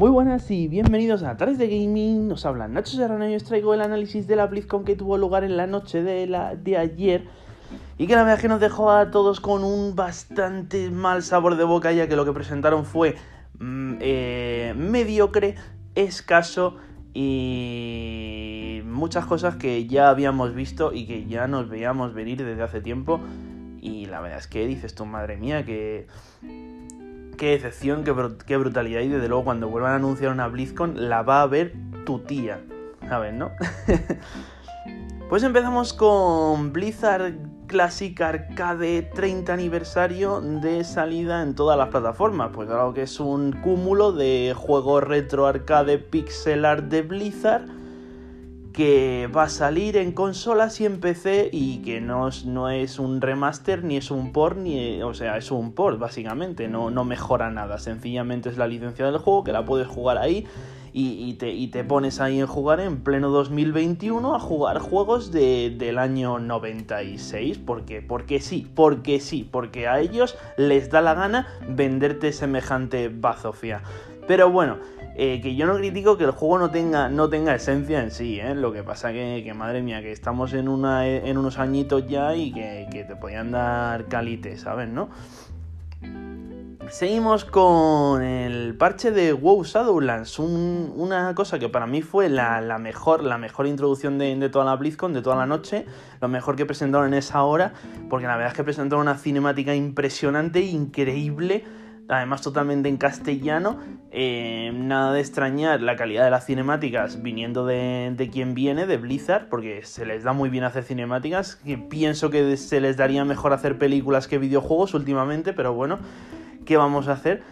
Muy buenas y bienvenidos a Tales de Gaming. Nos habla Nacho Serrano y os traigo el análisis de la BlizzCon que tuvo lugar en la noche de, la, de ayer. Y que la verdad es que nos dejó a todos con un bastante mal sabor de boca, ya que lo que presentaron fue mm, eh, mediocre, escaso y muchas cosas que ya habíamos visto y que ya nos veíamos venir desde hace tiempo. Y la verdad es que dices tú, madre mía, que qué decepción, qué, brutalidad. Y desde luego, cuando vuelvan a anunciar una BlizzCon, la va a ver tu tía. ¿Sabes, no? pues empezamos con Blizzard Classic Arcade 30 aniversario de salida en todas las plataformas. Pues algo que es un cúmulo de juegos retro arcade pixel art de Blizzard que va a salir en consolas y en PC y que no es, no es un remaster ni es un port, ni, o sea, es un port básicamente, no, no mejora nada, sencillamente es la licencia del juego que la puedes jugar ahí y, te, te, pones ahí en jugar en pleno 2021 a jugar juegos de, del año 96, porque, porque sí, porque sí, porque a ellos les da la gana venderte semejante bazofia. Pero bueno, eh, que yo no critico que el juego no tenga, no tenga esencia en sí, ¿eh? Lo que pasa que, que, madre mía, que estamos en, unos añitos ya y que, te podían dar calite, ¿sabes? ¿No? Seguimos con el parche de WoW Shadowlands, una cosa que para mí fue la, mejor, la mejor introducción de, de, toda la BlizzCon, de toda la noche, lo mejor que presentaron en esa hora, porque la verdad es que presentaron una cinemática impresionante, increíble, además totalmente en castellano. Eh, nada de extrañar la calidad de las cinemáticas viniendo de, de, quien viene, de Blizzard, porque se les da muy bien hacer cinemáticas. Que pienso que se les daría mejor hacer películas que videojuegos últimamente, pero bueno, ¿qué vamos a hacer?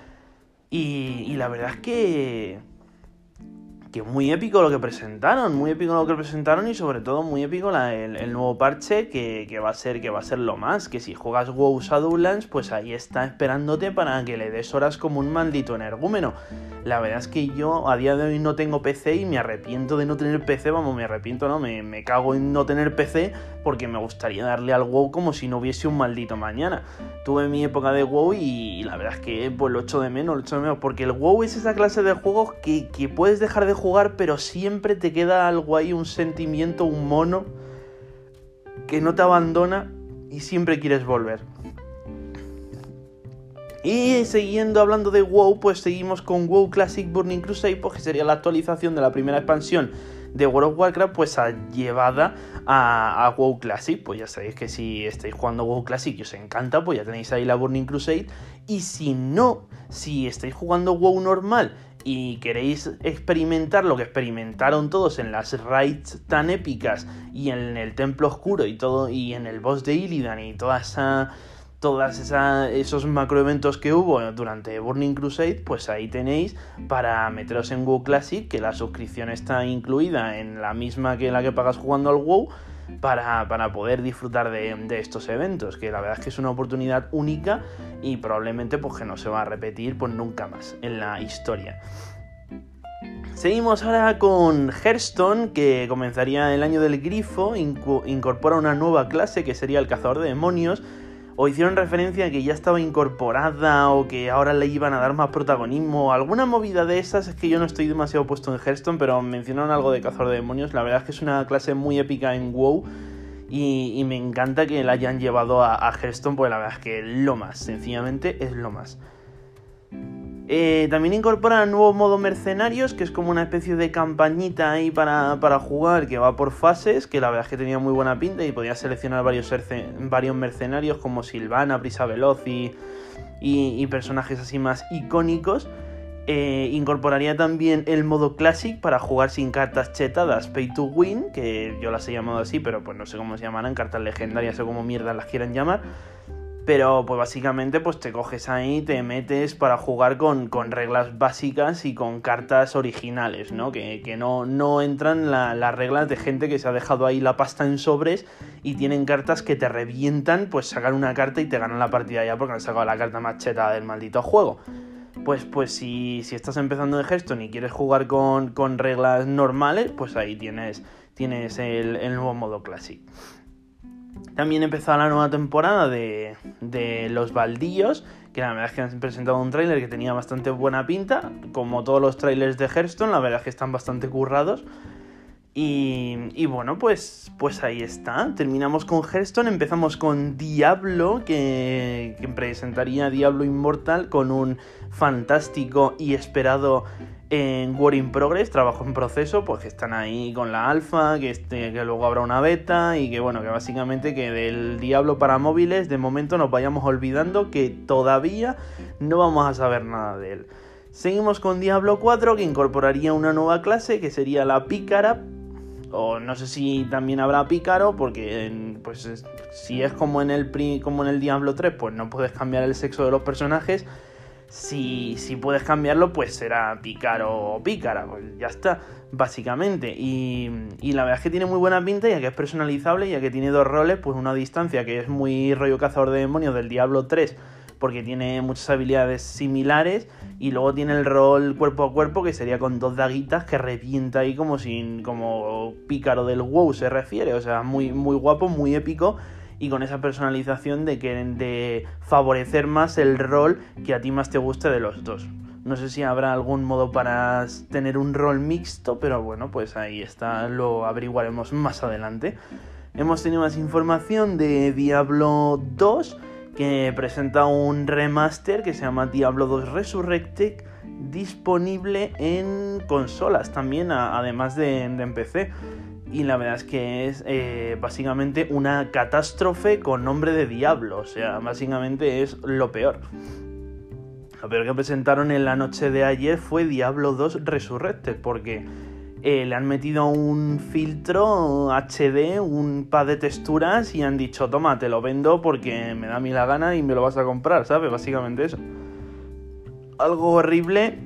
Y, y la verdad es que que muy épico lo que presentaron, muy épico lo que presentaron y sobre todo muy épico el, nuevo parche que, va a ser, que va a ser lo más, que si juegas WoW Shadowlands, pues ahí está esperándote para que le des horas como un maldito energúmeno. La verdad es que yo a día de hoy no tengo PC y me arrepiento de no tener PC, vamos, me arrepiento, ¿no? Me, me cago en no tener PC porque me gustaría darle al WoW como si no hubiese un maldito mañana. Tuve mi época de WoW y, la verdad es que pues lo echo de menos, lo echo de menos, porque el WoW es esa clase de juegos que, que puedes dejar de jugar, pero siempre te queda algo ahí, un sentimiento, un mono que no te abandona y siempre quieres volver. Y siguiendo hablando de WoW, pues seguimos con WoW Classic Burning Crusade, porque sería la actualización de la primera expansión de World of Warcraft, pues llevada a, a, WoW Classic. Pues ya sabéis que si estáis jugando WoW Classic y os encanta, pues ya tenéis ahí la Burning Crusade. Y si no, si estáis jugando WoW normal y queréis experimentar lo que experimentaron todos en las raids tan épicas y en el Templo Oscuro y todo y en el boss de Illidan y toda esa todos esos macroeventos que hubo durante Burning Crusade, pues ahí tenéis para meteros en WoW Classic, que la suscripción está incluida en la misma que la que pagas jugando al WoW, para, poder disfrutar de, estos eventos, que la verdad es que es una oportunidad única y probablemente pues que no se va a repetir pues nunca más en la historia. Seguimos ahora con Hearthstone, que comenzaría el año del grifo, incorpora una nueva clase que sería el cazador de demonios, o hicieron referencia a que ya estaba incorporada o que ahora le iban a dar más protagonismo. Alguna movida de esas es que yo no estoy demasiado puesto en Hearthstone, pero mencionaron algo de Cazador de Demonios. La verdad es que es una clase muy épica en WoW. Y, me encanta que la hayan llevado a, Hearthstone, porque la verdad es que lo más, sencillamente es lo más. Eh, también incorpora un nuevo modo mercenarios, que es como una especie de campañita ahí para, jugar, que va por fases, que la verdad es que tenía muy buena pinta y podía seleccionar varios, varios mercenarios como Silvana, Brisa Veloz y, personajes así más icónicos. Eh, incorporaría también el modo Classic para jugar sin cartas chetadas Pay to Win, que yo las he llamado así, pero pues no sé cómo se llamarán, cartas legendarias o como mierda las quieran llamar pero pues básicamente pues te coges ahí, te metes para jugar con, reglas básicas y con cartas originales, ¿no? Que, no, no entran las reglas de gente que se ha dejado ahí la pasta en sobres y tienen cartas que te revientan, pues sacan una carta y te ganan la partida ya porque han sacado la carta más cheta del maldito juego. Pues, pues si, si estás empezando de Hearthstone y quieres jugar con, reglas normales, pues ahí tienes, tienes el, el nuevo modo Classic. También empezó la nueva temporada de, los baldíos, que la verdad es que han presentado un tráiler que tenía bastante buena pinta, como todos los trailers de Hearthstone, la verdad es que están bastante currados. Y, bueno, pues, pues ahí está. Terminamos con Hearthstone, empezamos con Diablo, que, presentaría Diablo Immortal con un fantástico y esperado en Work in Progress, trabajo en proceso, pues que están ahí con la alfa, que, este, que luego habrá una beta y que bueno, que básicamente que del Diablo para móviles de momento nos vayamos olvidando que todavía no vamos a saber nada de él. Seguimos con Diablo 4 que incorporaría una nueva clase que sería la pícara. O no sé si también habrá pícaro, porque pues si es como en el como en el Diablo 3, pues no puedes cambiar el sexo de los personajes si, si puedes cambiarlo, pues será pícaro o pícara, pues ya está, básicamente. Y, y, la verdad es que tiene muy buena pinta, ya que es personalizable, ya que tiene dos roles, pues una distancia que es muy rollo cazador de demonios del Diablo 3, porque tiene muchas habilidades similares, y luego tiene el rol cuerpo a cuerpo, que sería con dos daguitas que revienta ahí como sin, como pícaro del WoW se refiere, o sea, muy, muy guapo, muy épico y con esa personalización de, que, de favorecer más el rol que a ti más te guste de los dos. No sé si habrá algún modo para tener un rol mixto, pero bueno, pues ahí está, lo averiguaremos más adelante. Hemos tenido más información de Diablo 2, que presenta un remaster que se llama Diablo 2 Resurrected, disponible en consolas también, además de, de en PC y la verdad es que es eh, básicamente una catástrofe con nombre de diablo, o sea, básicamente es lo peor. Lo peor que presentaron en la noche de ayer fue Diablo 2 Resurrected, porque eh, le han metido un filtro HD, un pad de texturas y han dicho, toma, te lo vendo porque me da a mí la gana y me lo vas a comprar, ¿sabes? Básicamente eso. Algo horrible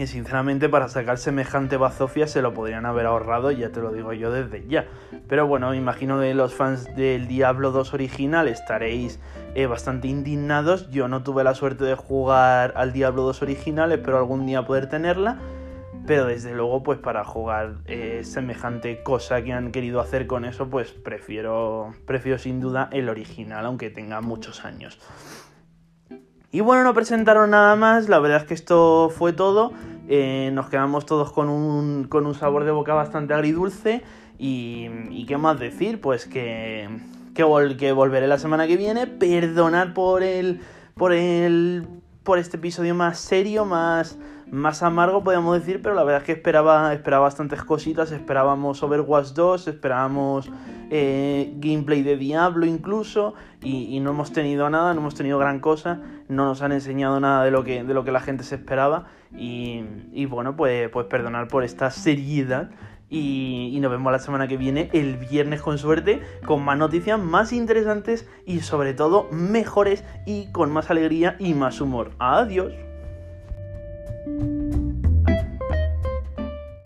que sinceramente para sacar semejante bazofia se lo podrían haber ahorrado, ya te lo digo yo desde ya. Pero bueno, imagino que los fans del Diablo 2 original estaréis eh, bastante indignados. Yo no tuve la suerte de jugar al Diablo 2 original, espero algún día poder tenerla. Pero desde luego, pues para jugar eh, semejante cosa que han querido hacer con eso, pues prefiero, prefiero sin duda el original, aunque tenga muchos años. Y bueno, no presentaron nada más, la verdad es que esto fue todo. Eh, nos quedamos todos con un, con un sabor de boca bastante agridulce. Y, qué más decir, pues que, que, que, volveré la semana que viene. Perdonad por el. por el. por este episodio más serio, más más amargo, podríamos decir, pero la verdad es que esperaba, esperaba bastantes cositas. Esperábamos Overwatch 2, esperábamos eh, gameplay de Diablo incluso, y, no hemos tenido nada, no hemos tenido gran cosa, no nos han enseñado nada de lo que, de lo que la gente se esperaba. Y, bueno, pues, pues perdonar por esta seriedad. Y, y, nos vemos la semana que viene, el viernes con suerte, con más noticias más interesantes y sobre todo mejores y con más alegría y más humor. Adiós. thank you